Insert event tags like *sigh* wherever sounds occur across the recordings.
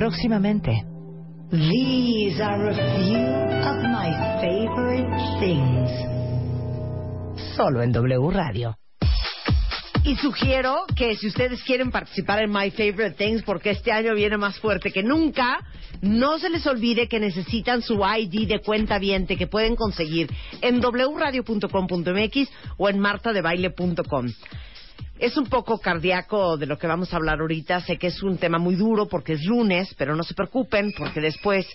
Próximamente. These are a few of my favorite things. Solo en W Radio. Y sugiero que si ustedes quieren participar en My Favorite Things, porque este año viene más fuerte que nunca, no se les olvide que necesitan su ID de cuenta viente que pueden conseguir en wradio.com.mx o en martadebaile.com. Es un poco cardíaco de lo que vamos a hablar ahorita. Sé que es un tema muy duro porque es lunes, pero no se preocupen porque después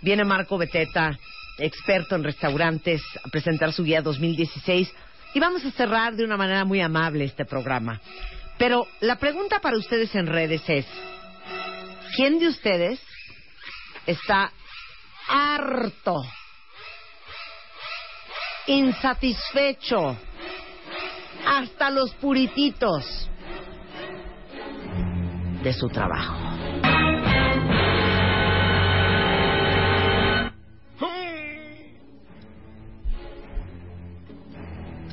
viene Marco Beteta, experto en restaurantes, a presentar su guía 2016 y vamos a cerrar de una manera muy amable este programa. Pero la pregunta para ustedes en redes es, ¿quién de ustedes está harto, insatisfecho, hasta los purititos de su trabajo?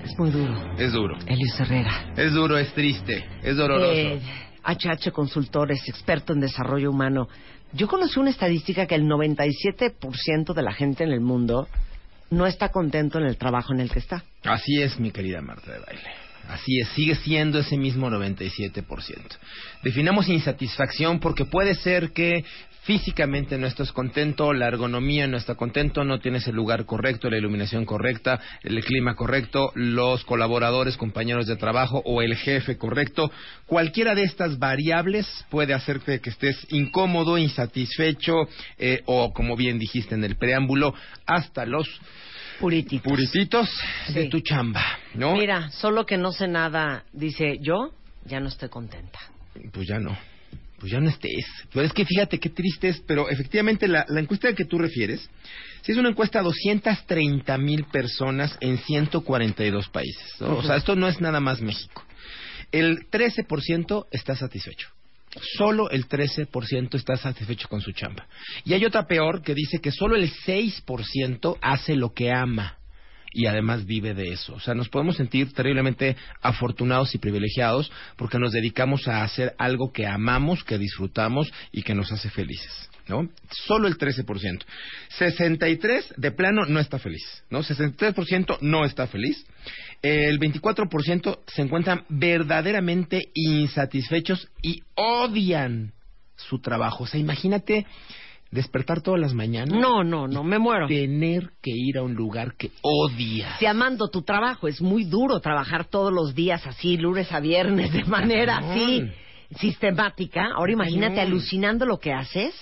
Es muy duro. Es duro. Elios Herrera. Es duro, es triste, es doloroso. Eh, HH Consultores, experto en desarrollo humano. Yo conocí una estadística que el 97% de la gente en el mundo no está contento en el trabajo en el que está. Así es, mi querida Marta de Baile. Así es, sigue siendo ese mismo 97%. Definamos insatisfacción porque puede ser que físicamente no estás contento, la ergonomía no está contento, no tienes el lugar correcto, la iluminación correcta, el clima correcto, los colaboradores, compañeros de trabajo o el jefe correcto. Cualquiera de estas variables puede hacerte que estés incómodo, insatisfecho eh, o, como bien dijiste en el preámbulo, hasta los Purititos. purititos de tu chamba, ¿no? Mira, solo que no sé nada, dice yo, ya no estoy contenta. Pues ya no. Pues ya no estés. Pero es que fíjate qué triste es, pero efectivamente la, la encuesta a que tú refieres, sí es una encuesta a 230 mil personas en 142 países. ¿no? O sea, esto no es nada más México. El 13% está satisfecho. Solo el 13% está satisfecho con su chamba. Y hay otra peor que dice que solo el 6% hace lo que ama y además vive de eso. O sea, nos podemos sentir terriblemente afortunados y privilegiados porque nos dedicamos a hacer algo que amamos, que disfrutamos y que nos hace felices. ¿No? Solo el 13%. 63 de plano no está feliz, ¿no? 63% no está feliz. El 24% se encuentran verdaderamente insatisfechos y odian su trabajo. O sea, imagínate despertar todas las mañanas No, no, no, me muero. tener que ir a un lugar que odias. Si amando tu trabajo, es muy duro trabajar todos los días así, lunes a viernes, de manera así sistemática. Ahora imagínate alucinando lo que haces.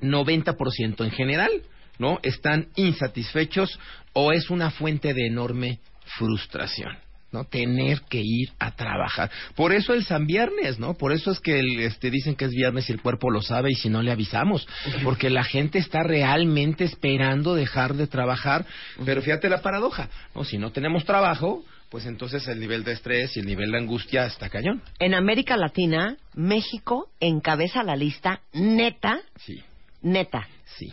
90% en general, ¿no? Están insatisfechos o es una fuente de enorme frustración. ¿No? Tener que ir a trabajar. Por eso el San Viernes, ¿no? Por eso es que el, este, dicen que es viernes y el cuerpo lo sabe y si no le avisamos. Porque la gente está realmente esperando dejar de trabajar. Pero fíjate la paradoja, ¿no? Si no tenemos trabajo, pues entonces el nivel de estrés y el nivel de angustia está cañón. En América Latina, México encabeza la lista neta, Sí, neta. sí.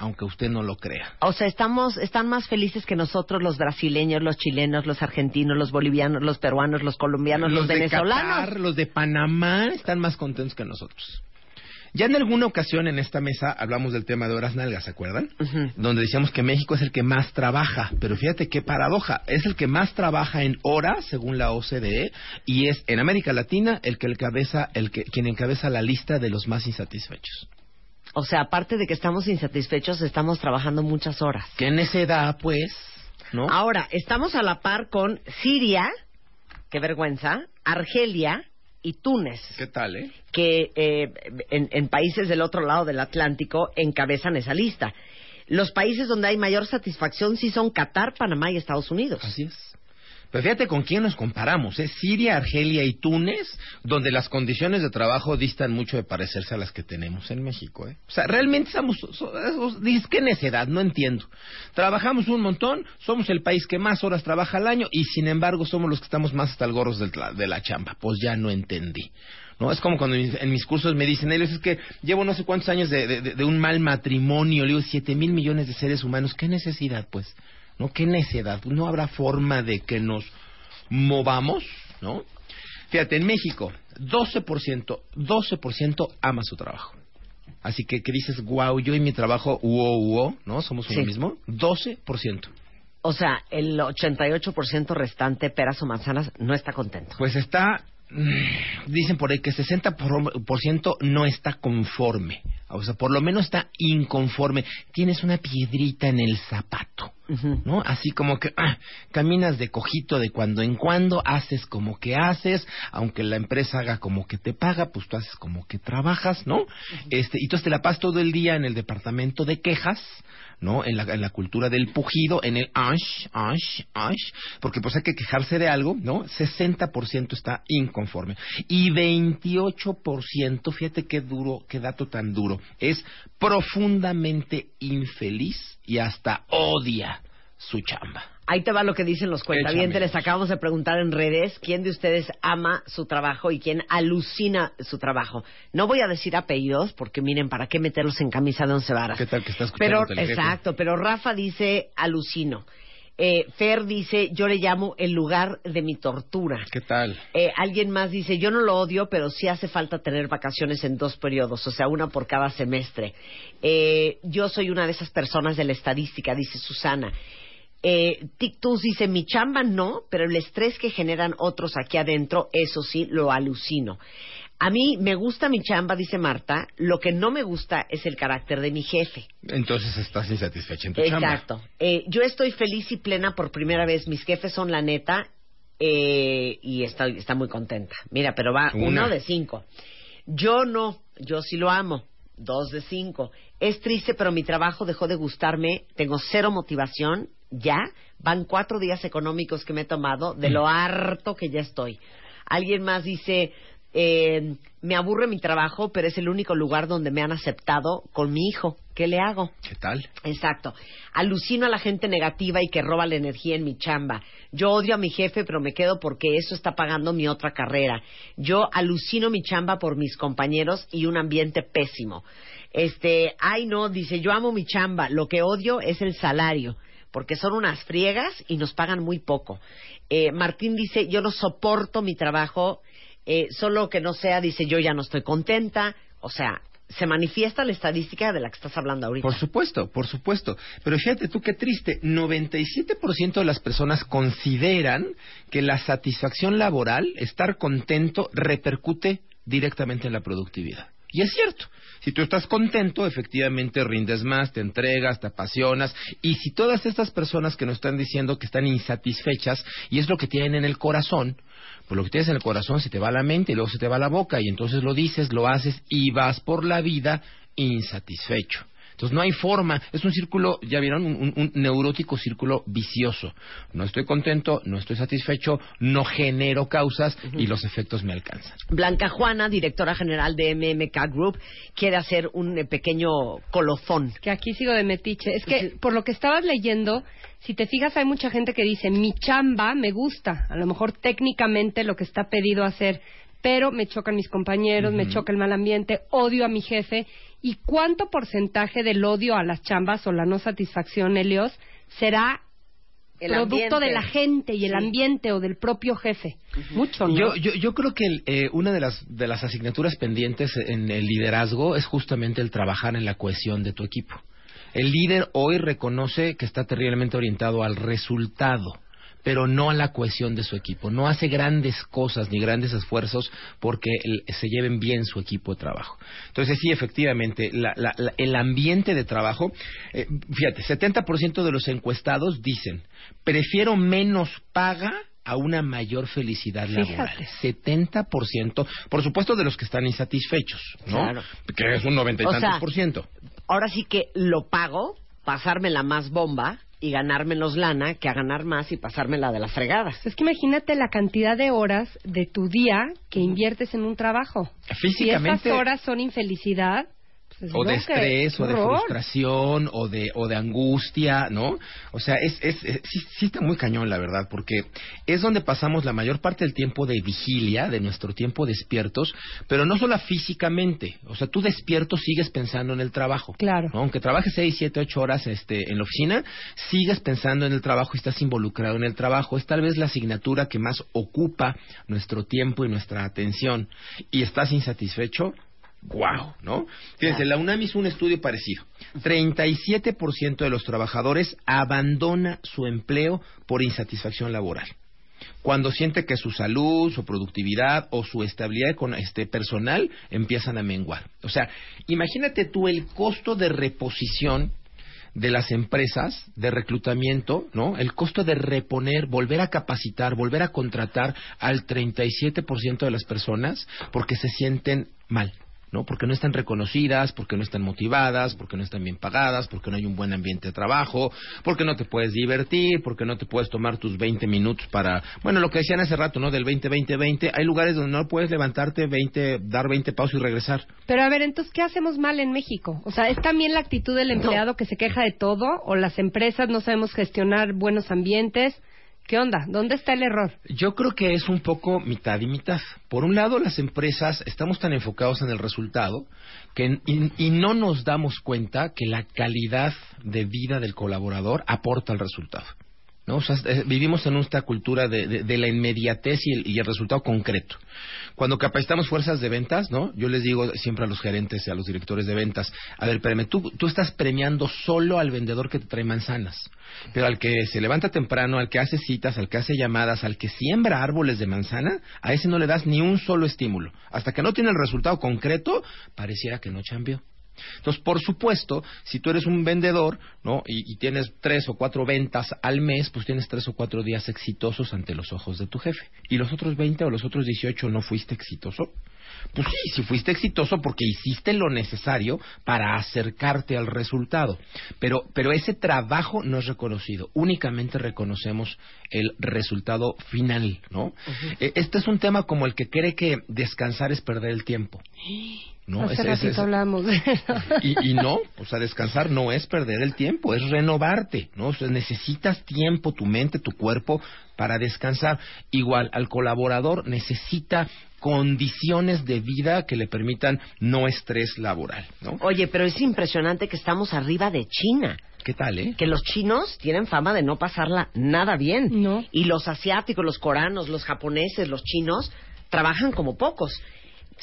Aunque usted no lo crea. O sea, estamos, están más felices que nosotros los brasileños, los chilenos, los argentinos, los bolivianos, los peruanos, los colombianos, los, de venezolanos. Qatar, los de Panamá están más contentos que nosotros. Ya en alguna ocasión en esta mesa hablamos del tema de horas nalgas, ¿se acuerdan? Donde decíamos que México es el que más trabaja, pero fíjate qué paradoja, es el que más trabaja en horas según la OCDE y es en América Latina el que encabeza, el que quien encabeza la lista de los más insatisfechos. O sea, aparte de que estamos insatisfechos, estamos trabajando muchas horas. Que necedad, pues, ¿no? Ahora, estamos a la par con Siria, qué vergüenza, Argelia y Túnez, ¿Qué tal, eh? que eh, en, en países del otro lado del Atlántico encabezan esa lista. Los países donde hay mayor satisfacción sí son Qatar, Panamá y Estados Unidos. Así es. Pero fíjate con quién nos comparamos, ¿eh? Siria, Argelia y Túnez, donde las condiciones de trabajo distan mucho de parecerse a las que tenemos en México, ¿eh? O sea, realmente estamos... dices, ¿qué necedad? No entiendo. Trabajamos un montón, somos el país que más horas trabaja al año y sin embargo somos los que estamos más hasta el tra- de la chamba. Pues ya no entendí. ¿No? Es como cuando en mis, cursos me dicen, ellos es que llevo no sé cuántos años de- de un mal matrimonio, le digo, siete mil millones de seres humanos, ¿qué necesidad, pues? ¿No? ¿Qué necedad? No habrá forma de que nos movamos, ¿no? Fíjate, en México, 12%, 12% ama su trabajo. así que que dices, wow, yo y mi trabajo, uo, uo, ¿no? Somos uno Sí. mismo, 12%. O sea, el 88% restante, peras o manzanas, no está contento. Pues está, dicen por ahí que 60% no está conforme. O sea, por lo menos está inconforme. Tienes una piedrita en el zapato. ¿no? Así como que ah, caminas de cojito de cuando en cuando, haces como que haces, aunque la empresa haga como que te paga, pues tú haces como que trabajas, ¿no? Este, y entonces te la pasas todo el día en el departamento de quejas, ¿no? En la, en la cultura del pujido, en el ash, ash, ash, porque pues hay que quejarse de algo, ¿no? 60% está inconforme. Y 28%, fíjate qué duro, qué dato tan duro, es profundamente infeliz y hasta odia su chamba. Ahí te va lo que dicen los cuentavientes. Échame. Les acabamos de preguntar en redes quién de ustedes ama su trabajo y quién alucina su trabajo. No voy a decir apellidos porque miren, ¿para qué meterlos en camisa de once varas? ¿Qué tal que está Pero, escuchando jefe? exacto, pero Rafa dice alucino. Eh, Fer dice, yo le llamo el lugar de mi tortura. ¿Qué tal? Eh, alguien más dice, yo no lo odio, pero sí hace falta tener vacaciones en dos periodos, o sea, una por cada semestre. Eh, yo soy una de esas personas de la estadística, dice Susana. Eh, Tictus dice, mi chamba no, pero el estrés que generan otros aquí adentro, eso sí, lo alucino. A mí me gusta mi chamba, dice Marta, lo que no me gusta es el carácter de mi jefe. Entonces estás insatisfecha en tu chamba. Exacto. Eh, yo estoy feliz y plena por primera vez. Mis jefes son la neta eh, y estoy, está muy contenta. Mira, pero va Una. uno de cinco. Yo no, yo sí lo amo. Dos de cinco. Es triste, pero mi trabajo dejó de gustarme. Tengo cero motivación. Ya van cuatro días económicos que me he tomado de lo harto que ya estoy. Alguien más dice, eh, me aburre mi trabajo, pero es el único lugar donde me han aceptado con mi hijo. ¿Qué le hago? ¿Qué tal? Exacto. Alucino a la gente negativa y que roba la energía en mi chamba. Yo odio a mi jefe, pero me quedo porque eso está pagando mi otra carrera. Yo alucino mi chamba por mis compañeros y un ambiente pésimo. Este, ay no, dice, yo amo mi chamba, lo que odio es el salario, porque son unas friegas y nos pagan muy poco. Eh, Martín dice, yo no soporto mi trabajo, eh, solo que no sea, dice, yo ya no estoy contenta. O sea, se manifiesta la estadística de la que estás hablando ahorita. Por supuesto, por supuesto. Pero fíjate tú qué triste. 97% de las personas consideran que la satisfacción laboral, estar contento, repercute directamente en la productividad. Y es cierto. Si tú estás contento, efectivamente rindes más, te entregas, te apasionas. Y si todas estas personas que nos están diciendo que están insatisfechas, y es lo que tienen en el corazón, pues lo que tienes en el corazón se te va a la mente y luego se te va a la boca, y entonces lo dices, lo haces y vas por la vida insatisfecho. Entonces no hay forma, es un círculo, ya vieron, un, un- un neurótico círculo vicioso. No estoy contento, no estoy satisfecho, no genero causas y los efectos me alcanzan. Blanca Juana, directora general de MMK Group, quiere hacer un eh, pequeño colofón. que aquí sigo de metiche. Es que por lo que estabas leyendo, si te fijas, hay mucha gente que dice, mi chamba me gusta, a lo mejor técnicamente lo que está pedido hacer, pero me chocan mis compañeros, me choca el mal ambiente, odio a mi jefe. ¿Y cuánto porcentaje del odio a las chambas o la no satisfacción, Helios, será El producto ambiente. de la gente y el Sí. ambiente o del propio jefe? Mucho, ¿no? Yo, yo, yo creo que el, eh, una de las, de las asignaturas pendientes en el liderazgo es justamente el trabajar en la cohesión de tu equipo. El líder hoy reconoce que está terriblemente orientado al resultado, pero no a la cohesión de su equipo. No hace grandes cosas ni grandes esfuerzos porque se lleven bien su equipo de trabajo. Entonces, sí, efectivamente, la- la- la- el ambiente de trabajo, eh, fíjate, 70% de los encuestados dicen, prefiero menos paga a una mayor felicidad laboral. Fíjate. 70%, por supuesto de los que están insatisfechos, ¿no? Claro. Que es un noventa y tantos sea, por ciento. Ahora sí que lo pago, pasármela más bomba y ganar menos lana que a ganar más y pasármela de las fregadas. Es que imagínate la cantidad de horas de tu día que inviertes en un trabajo. Físicamente- Si esas horas son infelicidad, pues o de estrés, o de frustración, o de, o de angustia, ¿no? O sea, es, es, es- sí, sí está muy cañón, la verdad, porque es donde pasamos la mayor parte del tiempo de vigilia, de nuestro tiempo despiertos, pero no solo físicamente, o sea, tú despierto sigues pensando en el trabajo. Claro. ¿no? Aunque trabajes seis, siete, ocho horas este, en la oficina, sigues pensando en el trabajo y estás involucrado en el trabajo. Es tal vez la asignatura que más ocupa nuestro tiempo y nuestra atención. Y estás insatisfecho, ¡Guau! ¿No? Fíjense, la UNAM hizo un estudio parecido. 37% de los trabajadores abandona su empleo por insatisfacción laboral. Cuando siente que su salud, su productividad o su estabilidad con este personal empiezan a menguar. O sea, imagínate tú el costo de reposición de las empresas de reclutamiento, ¿no? El costo de reponer, volver a capacitar, volver a contratar al 37% de las personas porque se sienten mal. ¿No? Porque no están reconocidas, porque no están motivadas, porque no están bien pagadas, porque no hay un buen ambiente de trabajo, porque no te puedes divertir, porque no te puedes tomar tus 20 minutos para, bueno, lo que decían hace rato, ¿no? Del 20-20-20, hay lugares donde no puedes levantarte 20, dar 20 pasos y regresar. Pero a ver, entonces, ¿qué hacemos mal en México? O sea, ¿es también la actitud del empleado que se queja de todo? ¿O las empresas no sabemos gestionar buenos ambientes? ¿Qué onda? ¿Dónde está el error? Yo creo que es un poco mitad y mitad. Por un lado, las empresas estamos tan enfocados en el resultado que y, no nos damos cuenta que la calidad de vida del colaborador aporta al resultado. ¿No? Eh, vivimos en esta cultura de, la inmediatez y el, y el, resultado concreto. Cuando capacitamos fuerzas de ventas, ¿no? Yo les digo siempre a los gerentes y a los directores de ventas, a ver, espérame, tú, tú estás premiando solo al vendedor que te trae manzanas, pero al que se levanta temprano, al que hace citas, al que hace llamadas, al que siembra árboles de manzana, a ese no le das ni un solo estímulo. Hasta que no tiene el resultado concreto, pareciera que no cambió. Entonces, por supuesto, si tú eres un vendedor, ¿no? Y, y, tienes tres o cuatro ventas al mes, pues tienes tres o cuatro días exitosos ante los ojos de tu jefe. ¿Y los otros 20 o los otros 18 no fuiste exitoso? Pues sí, si fuiste exitoso porque hiciste lo necesario para acercarte al resultado. Pero, pero ese trabajo no es reconocido. Únicamente reconocemos el resultado final, ¿no? Uh -huh. Este es un tema como el que cree que descansar es perder el tiempo. ¿No? Hace es, ratito es, es, hablamos de eso. Y, y, no, o sea, descansar no es perder el tiempo, es renovarte, ¿no? O sea, necesitas tiempo, tu mente, tu cuerpo, para descansar. Igual, al colaborador necesita condiciones de vida que le permitan no estrés laboral, ¿no? Oye, pero es impresionante que estamos arriba de China. ¿Qué tal, eh? Que los chinos tienen fama de no pasarla nada bien. No. Y los asiáticos, los coreanos, los japoneses, los chinos, trabajan como pocos.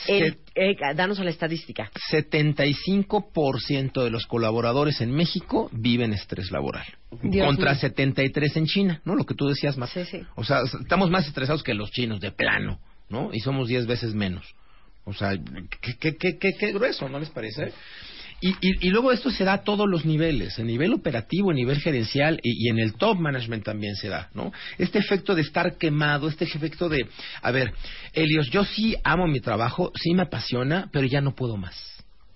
El, eh, danos a la estadística. 75% de los colaboradores en México viven estrés laboral. Dios contra mío. 73 en China, ¿no? Lo que tú decías más. Sí, sí. O sea, estamos más estresados que los chinos, de plano, ¿no? Y somos 10 veces menos. O sea, qué, qué, qué, qué, qué grueso, ¿no les parece? Y, y, y, luego esto se da a todos los niveles, en nivel operativo, en nivel gerencial y, y, en el top management también se da, ¿no? Este efecto de estar quemado, este efecto de, a ver, Elios, yo sí amo mi trabajo, sí me apasiona, pero ya no puedo más.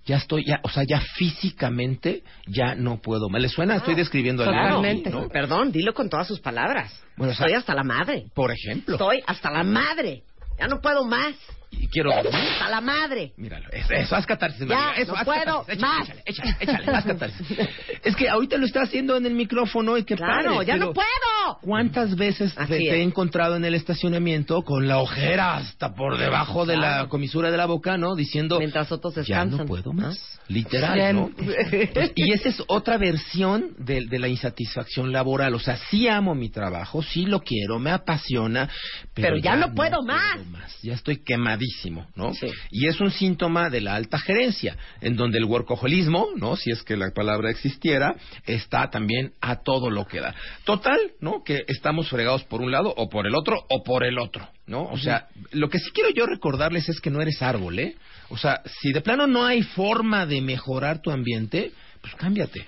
Ya estoy, ya, o sea, ya físicamente ya no puedo más. ¿Le suena? Estoy describiendo Claro, algo, ¿no? perdón, dilo con todas sus palabras. Bueno, o sea, Estoy hasta la madre. Por ejemplo. Estoy hasta la madre. Ya no puedo más. Y quiero Hasta la madre. Míralo, eso, eso haz catarsis. Ya, eso, no haz puedo catarsis. más. Échale, échale, échale, haz catarsis. *laughs* Es que ahorita lo está haciendo en el micrófono y qué Claro, padre, ya pero no puedo. ¿Cuántas veces te, he encontrado en el estacionamiento con la ojera hasta por debajo de la comisura de la boca, ¿no? Diciendo, Mientras otros ya descansan. no puedo más. ¿Ah? Literal, Ya ¿no? Pues, y esa es otra versión de, de la insatisfacción laboral. O sea, sí amo mi trabajo, sí lo quiero, me apasiona, pero, Pero ya no puedo más. Ya estoy quemadísimo, ¿no? Sí. Y es un síntoma de la alta gerencia, en donde el workaholismo, ¿no? Si es que la palabra existiera, está también a todo lo que da. Total, ¿no? Que estamos fregados por un lado o por el otro o por el otro, ¿no? O sea, lo que sí quiero yo recordarles es que no eres árbol, ¿eh? O sea, si de plano no hay forma de mejorar tu ambiente, pues cámbiate.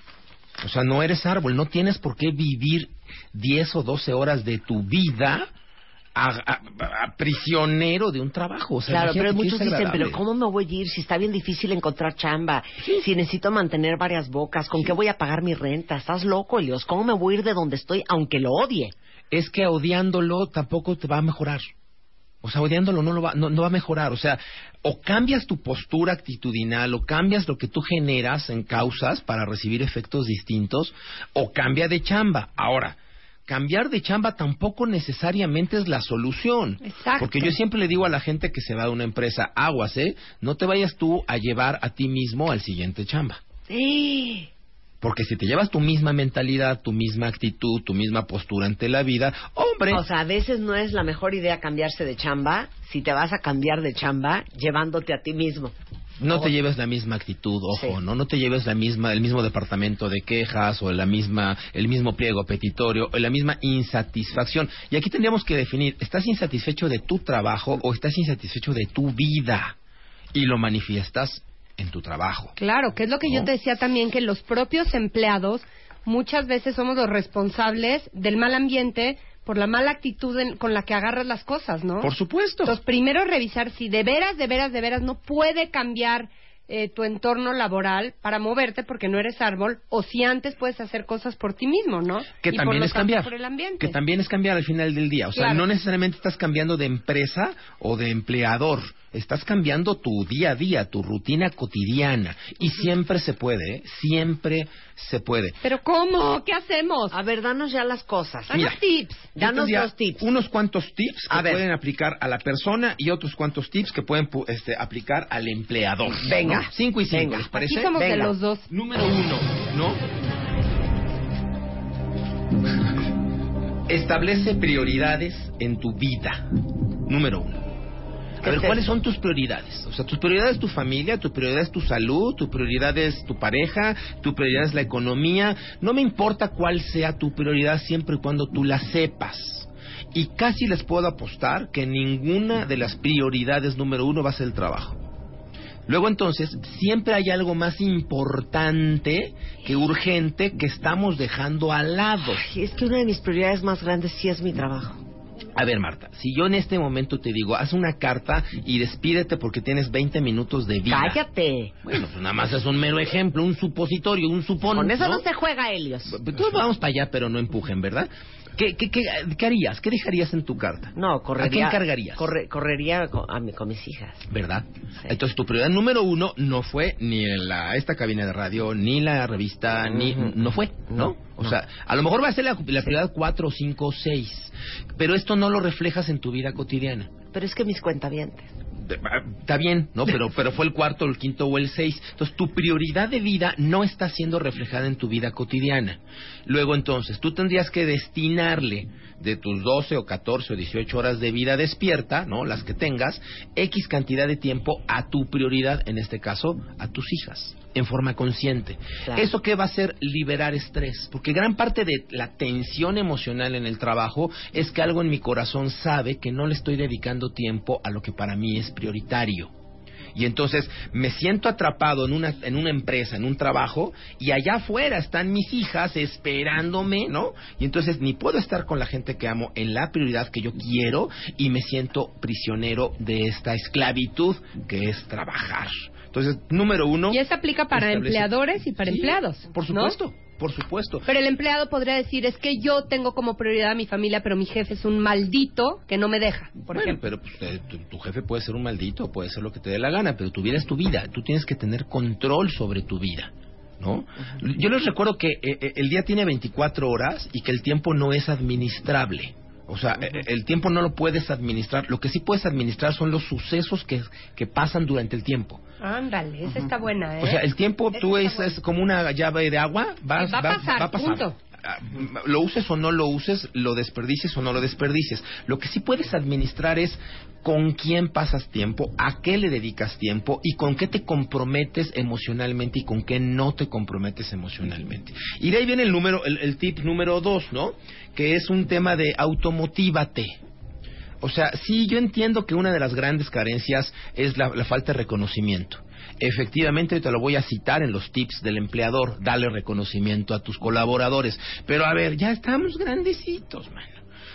O sea, no eres árbol, no tienes por qué vivir 10 o 12 horas de tu vida a, a- a prisionero de un trabajo. O sea, Claro, pero muchos dicen, pero. ¿cómo me voy a ir si está bien difícil encontrar chamba? Si necesito mantener varias bocas, ¿con qué voy a pagar mi renta? ¿Estás loco, Elios? ¿Cómo me voy a ir de donde estoy aunque lo odie? es que odiándolo tampoco te va a mejorar. O sea, odiándolo no, lo va, no, no va a mejorar. O sea, o cambias tu postura actitudinal, o cambias lo que tú generas en causas para recibir efectos distintos, o cambia de chamba. Ahora, cambiar de chamba tampoco necesariamente es la solución. Exacto. Porque yo siempre le digo a la gente que se va de una empresa, aguas, ¿eh? No te vayas tú a llevar a ti mismo al siguiente chamba. Sí. Porque si te llevas tu misma mentalidad, tu misma actitud, tu misma postura ante la vida, hombre, O sea, a veces no es la mejor idea cambiarse de chamba si te vas a cambiar de chamba llevándote a ti mismo. No te lleves la misma actitud, ojo, Sí. no, no te lleves la misma, el mismo departamento de quejas o la misma, el mismo pliego petitorio o la misma insatisfacción. Y aquí tendríamos que definir, ¿estás insatisfecho de tu trabajo o estás insatisfecho de tu vida? Y lo manifiestas en tu trabajo. Claro, que es lo que yo te decía también, que los propios empleados muchas veces somos los responsables del mal ambiente por la mala actitud en- con la que agarras las cosas, ¿no? Por supuesto. Entonces, primero revisar si de veras, de veras, de veras no puede cambiar eh, tu entorno laboral para moverte porque no eres árbol, o si antes puedes hacer cosas por ti mismo, ¿no? que Y también es cambiar. Por el ambiente. Que también es cambiar al final del día. O sea, Claro. no necesariamente estás cambiando de empresa o de empleador. Estás cambiando tu día a día, tu rutina cotidiana. Y siempre se puede, ¿eh? Siempre se puede. Pero ¿cómo? ¿Qué hacemos? A ver, danos ya las cosas. Danos mira, tips. Danos dos tips. Unos cuantos tips que A ver. pueden aplicar a la persona y otros cuantos tips que pueden pu- este, aplicar al empleador. Venga. ¿no? Cinco y cinco, Venga. ¿les parece? Aquí somos de Venga. los dos. Número uno, ¿no? Establece prioridades en tu vida. Número uno. A ¿Qué ver, es ¿cuáles son tus prioridades? O sea, tus prioridades es tu familia, tu prioridad es tu salud, tu prioridad es tu pareja, tu prioridad es la economía. No me importa cuál sea tu prioridad siempre y cuando tú la sepas. Y casi les puedo apostar que ninguna de las prioridades número uno va a ser el trabajo. Luego entonces, siempre hay algo más importante que urgente que estamos dejando al lado. Ay, es que una de mis prioridades más grandes sí es mi trabajo. A ver, Marta, si yo en este momento te digo, haz una carta y despídete porque tienes 20 minutos de vida. Cállate. Bueno, pues nada más es un mero ejemplo, un supositorio, un supón. Con eso no, ¿no? se juega, Helios. Todos vamos para allá, pero no empujen, ¿verdad? ¿Qué, qué, qué, qué harías? ¿Qué dejarías en tu carta? No, correría. ¿A qué encargarías? corre- correría con, a mi- con mis hijas. ¿Verdad? Sí. Entonces tu prioridad número uno no fue ni la, esta cabina de radio, ni la revista, ni no fue, ¿no? No, o no. sea, a lo mejor va a ser la, la prioridad cuatro, cinco, seis, pero esto no lo reflejas en tu vida cotidiana. Pero es que mis cuentavientes. Ah, Está bien, ¿no? Pero, pero fue el cuarto, el quinto o el seis. Entonces, tu prioridad de vida no está siendo reflejada en tu vida cotidiana. Luego, entonces, tú tendrías que destinarle de tus 12 o 14 o 18 horas de vida despierta, ¿no? Las que tengas, X cantidad de tiempo a tu prioridad, en este caso, a tus hijas, en forma consciente. Claro. ¿Eso qué va a hacer? Liberar estrés. Porque gran parte de la tensión emocional en el trabajo es que algo en mi corazón sabe que no le estoy dedicando tiempo a lo que para mí es prioritario. Y entonces me siento atrapado en una, en una empresa, en un trabajo, y allá afuera están mis hijas esperándome, ¿no? Y entonces ni puedo estar con la gente que amo en la prioridad que yo quiero y me siento prisionero de esta esclavitud que es trabajar. Entonces, número uno. Y eso aplica para establece- empleadores y para Sí, empleados. Por ¿no? supuesto, por supuesto. Pero el empleado podría decir, es que yo tengo como prioridad a mi familia, pero mi jefe es un maldito que no me deja, por bueno, ejemplo. pero pues, eh, tu, tu jefe puede ser un maldito, puede ser lo que te dé la gana, pero tu vida es tu vida. Tú tienes que tener control sobre tu vida. ¿No? Yo les recuerdo que eh, eh, el día tiene 24 horas y que el tiempo no es administrable. O sea, el tiempo no lo puedes administrar. Lo que sí puedes administrar son los sucesos que, que pasan durante el tiempo. Ándale, esa está buena, ¿eh? O sea, el tiempo Esa tú es, es como una llave de agua. vas- Va a va- pasar, va a pasar. punto. Ah, Lo uses o no lo uses, lo desperdicies o no lo desperdicies. Lo que sí puedes administrar es con quién pasas tiempo, a qué le dedicas tiempo y con qué te comprometes emocionalmente y con qué no te comprometes emocionalmente. Y de ahí viene el número, el, el tip número dos, ¿no? Que es un tema de automotívate. O sea, sí, yo entiendo que una de las grandes carencias es la, la falta de reconocimiento. Efectivamente, te lo voy a citar en los tips del empleador, dale reconocimiento a tus colaboradores. Pero a ver, ya estamos grandecitos, mano.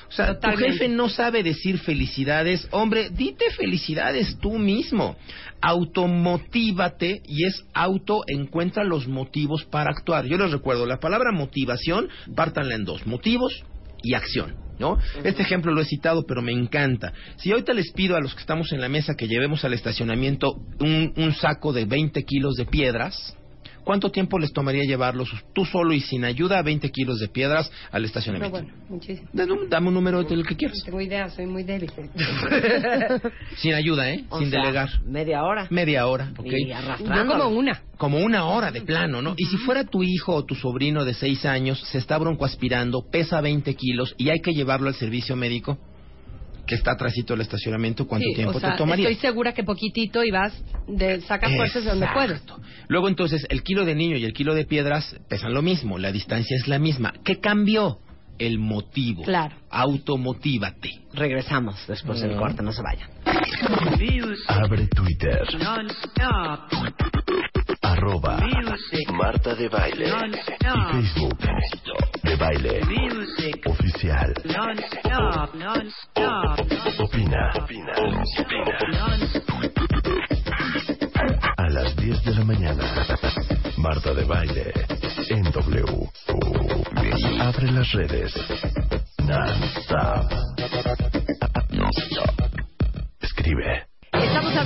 O sea, Totalmente. tu jefe no sabe decir felicidades. Hombre, dite felicidades tú mismo. Automotívate y es auto, encuentra los motivos para actuar. Yo les recuerdo, la palabra motivación, pártanla en dos, motivos y acción. ¿No? Este ejemplo lo he citado, pero me encanta. Si ahorita les pido a los que estamos en la mesa que llevemos al estacionamiento un, un saco de 20 kilos de piedras, ¿cuánto tiempo les tomaría llevarlos tú solo y sin ayuda 20 kilos de piedras al No, estacionamiento? bueno, muchísimo. Dame un- Dame un número del que quieras. No tengo idea, soy muy débil. *laughs* Sin ayuda, ¿eh? O Sin sea, delegar. Media hora. Media hora, ¿ok? Y Yo como una. Como una hora de plano, ¿no? Y si fuera tu hijo o tu sobrino de seis años, se está broncoaspirando, pesa 20 kilos y hay que llevarlo al servicio médico, que está atrásito del estacionamiento, ¿cuánto Sí, tiempo o sea, te tomaría? Estoy segura que poquitito y vas, de, sacas fuerzas de donde puedes. Luego entonces el kilo de niño y el kilo de piedras pesan lo mismo, la distancia es la misma. ¿Qué cambió? El motivo. Claro. Automotívate. Regresamos después del No. corte, no se vayan. Abre Twitter. Arroba Marta de Baile. Y Facebook. De Baile. Oficial. Opina. Opina. A las 10 de la mañana. Marta de Baile. En W. Abre las redes. Non-stop.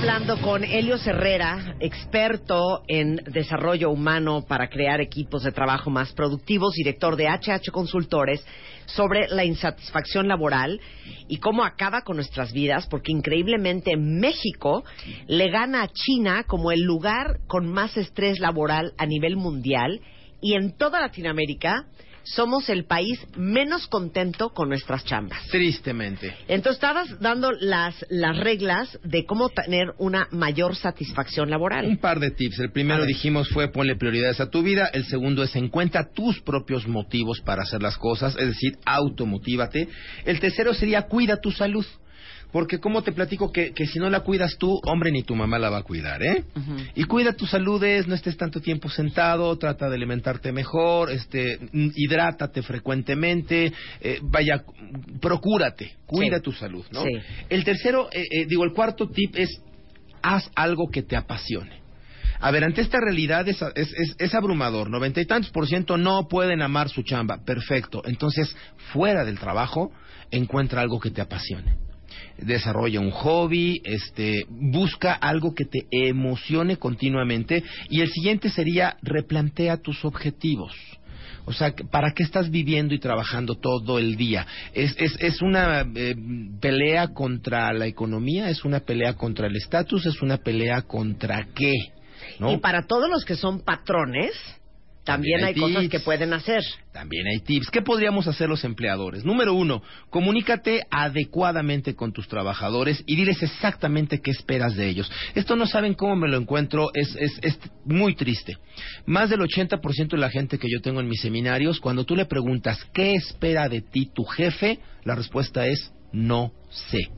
Hablando con Helio Herrera, experto en desarrollo humano para crear equipos de trabajo más productivos, director de HH Consultores, sobre la insatisfacción laboral y cómo acaba con nuestras vidas, porque increíblemente México le gana a China como el lugar con más estrés laboral a nivel mundial y en toda Latinoamérica somos el país menos contento con nuestras chambas. Tristemente. Entonces estabas dando las, las reglas de cómo tener una mayor satisfacción Un laboral. par de tips. El primero dijimos fue ponle prioridades a tu vida. El segundo es encuentra tus propios motivos para hacer las cosas, es decir, automotívate. El tercero sería cuida tu salud. Porque como te platico que, que si no la cuidas tú, hombre, ni tu mamá la va a cuidar, ¿eh? Y cuida tu salud, es, no estés tanto tiempo sentado, trata de alimentarte mejor, este, hidrátate frecuentemente, eh, vaya, procúrate, cuida Sí. tu salud, ¿no? Sí. El tercero, eh, eh, digo, el cuarto tip es haz algo que te apasione. A ver, ante esta realidad es, es, es- es abrumador. Noventa y tantos por ciento no pueden amar su chamba. Perfecto. Entonces, fuera del trabajo, encuentra algo que te apasione. Desarrolla un hobby, este, busca algo que te emocione continuamente. Y el siguiente sería replantea tus objetivos. O sea, ¿para qué estás viviendo y trabajando todo el día? ¿Es, es, es una eh, pelea contra la economía? ¿Es una pelea contra el estatus? ¿Es una pelea contra qué? Y para todos los que son patrones, también, También hay, hay cosas que pueden hacer. También hay tips. ¿Qué podríamos hacer los empleadores? Número uno, comunícate adecuadamente con tus trabajadores y diles exactamente qué esperas de ellos. Esto no saben cómo me lo encuentro, es, es, es muy triste. Más del 80% de la gente que yo tengo en mis seminarios, cuando tú le preguntas qué espera de ti tu jefe, la respuesta es no sé.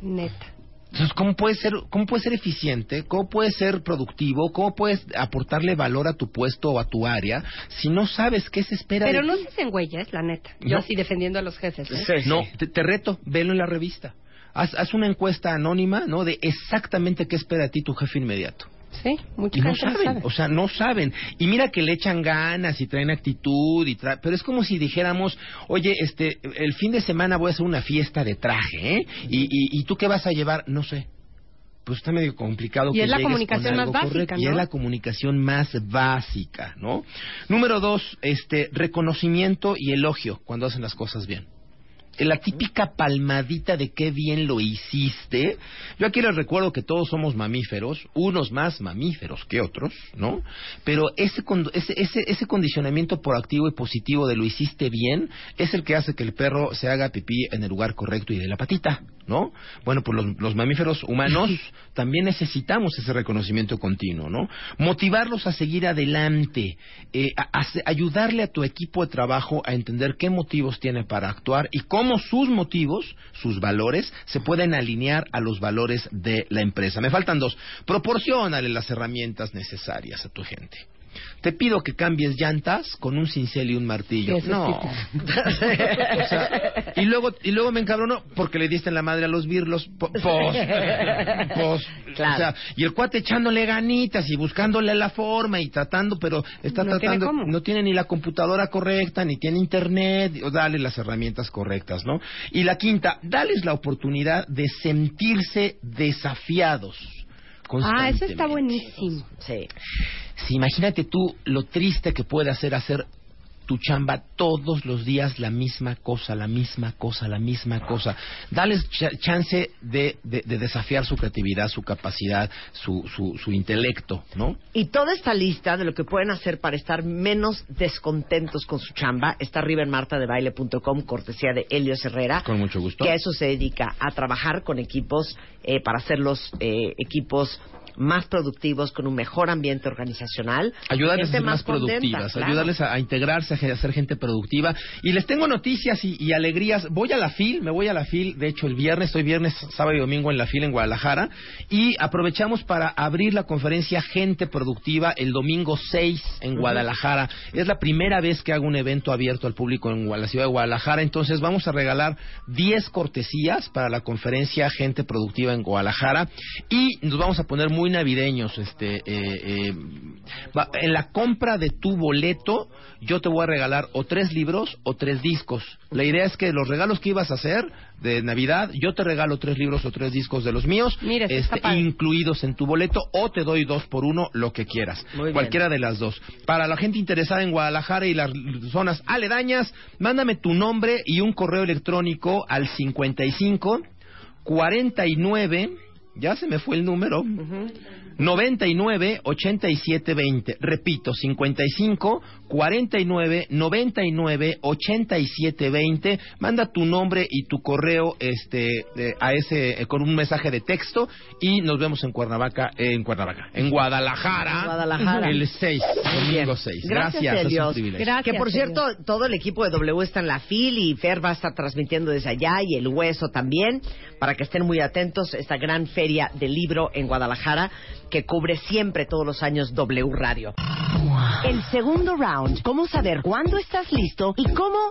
Neta. Entonces, ¿cómo puedes ser, cómo puedes ser eficiente? ¿Cómo puedes ser productivo? ¿Cómo puedes aportarle valor a tu puesto o a tu área si no sabes qué se espera Pero de no ti? se hacen güeyes, la neta. Yo No. así defendiendo a los jefes. ¿eh? No, te, te reto, velo en la revista. Haz, haz una encuesta anónima, ¿no? De exactamente qué espera de ti tu jefe inmediato. Sí, mucha Y no gente no saben, sabe. o sea, no saben. Y mira que le echan ganas y traen actitud, y tra- pero es como si dijéramos, oye, este, el fin de semana voy a hacer una fiesta de traje, ¿eh? Y, y, y tú qué vas a llevar? No sé. Pues está medio complicado. Y que es la comunicación más básica, correcto. Y ¿no? es la comunicación más básica, ¿no? Número dos, este, reconocimiento y elogio cuando hacen las cosas bien. La típica palmadita de qué bien lo hiciste. Yo aquí les recuerdo que todos somos mamíferos, unos más mamíferos que otros, ¿no? Pero ese, ese, ese, ese condicionamiento proactivo y positivo de lo hiciste bien es el que hace que el perro se haga pipí en el lugar correcto y de la patita, ¿no? Bueno, pues los, los mamíferos humanos *laughs* también necesitamos ese reconocimiento continuo, ¿no? Motivarlos a seguir adelante, eh, a- a- ayudarle a tu equipo de trabajo a entender qué motivos tiene para actuar y cómo sus motivos, sus valores, se pueden alinear a los valores de la empresa. Me faltan dos. Proporciónale las herramientas necesarias a tu gente. Te pido que cambies llantas con un cincel y un martillo. No. *laughs* O sea, y luego y luego me encabronó porque le diste en la madre a los birlos. Po- Pos, pos, Claro. o sea, y el cuate echándole ganitas y buscándole la forma y tratando, pero está No tiene tratando, cómo. no tiene ni la computadora correcta, ni tiene internet, o dale las herramientas correctas, ¿no? Y la quinta, dales la oportunidad de sentirse desafiados. Ah, eso está buenísimo. Sí. Sí, imagínate tú lo triste que puede hacer hacer tu chamba todos los días la misma cosa, la misma cosa, la misma cosa. Dales ch- chance de, de- de desafiar su creatividad, su capacidad, su, su, su intelecto, ¿no? Y toda esta lista de lo que pueden hacer para estar menos descontentos con su chamba está arriba en martadebaile.com, cortesía de Helios Herrera. Con mucho gusto. Que a eso se dedica, a trabajar con equipos eh, para hacer los eh, equipos más productivos, con un mejor ambiente organizacional. Ayudarles a ser más, productivas, claro. ayudarles a, a integrarse, a, ser gente productiva. Y les tengo noticias y, y alegrías. Voy a la FIL, me voy a la FIL, de hecho el viernes, estoy viernes, sábado y domingo en la FIL en Guadalajara. Y aprovechamos para abrir la conferencia Gente Productiva el domingo 6 en Guadalajara. Es la primera vez que hago un evento abierto al público en la ciudad de Guadalajara. Entonces vamos a regalar 10 cortesías para la conferencia Gente Productiva en Guadalajara. Y nos vamos a poner muy navideños. Este, eh, eh, en la compra de tu boleto, yo te voy a regalar o tres libros o tres discos. La idea es que los regalos que ibas a hacer de Navidad, yo te regalo tres libros o tres discos de los míos, Mira, este, incluidos en tu boleto, o te doy dos por uno, lo que quieras. Muy bien. Cualquiera de las dos. Para la gente interesada en Guadalajara y las zonas aledañas, mándame tu nombre y un correo electrónico al 55 49 ya se me fue el número. 99 87 20. Repito, 55 49 99 87 20. Manda tu nombre y tu correo este eh, a ese eh, con un mensaje de texto y nos vemos en Cuernavaca, eh, en Cuernavaca, en Guadalajara, En Guadalajara. el 6, domingo 6. Gracias, Gracias, que por cierto, todo el equipo de W está en la FIL y Fer va a estar transmitiendo desde allá y el Hueso también, para que estén muy atentos a esta gran feria del libro en Guadalajara que cubre siempre todos los años W Radio. El segundo round. ¿Cómo saber cuándo estás listo y cómo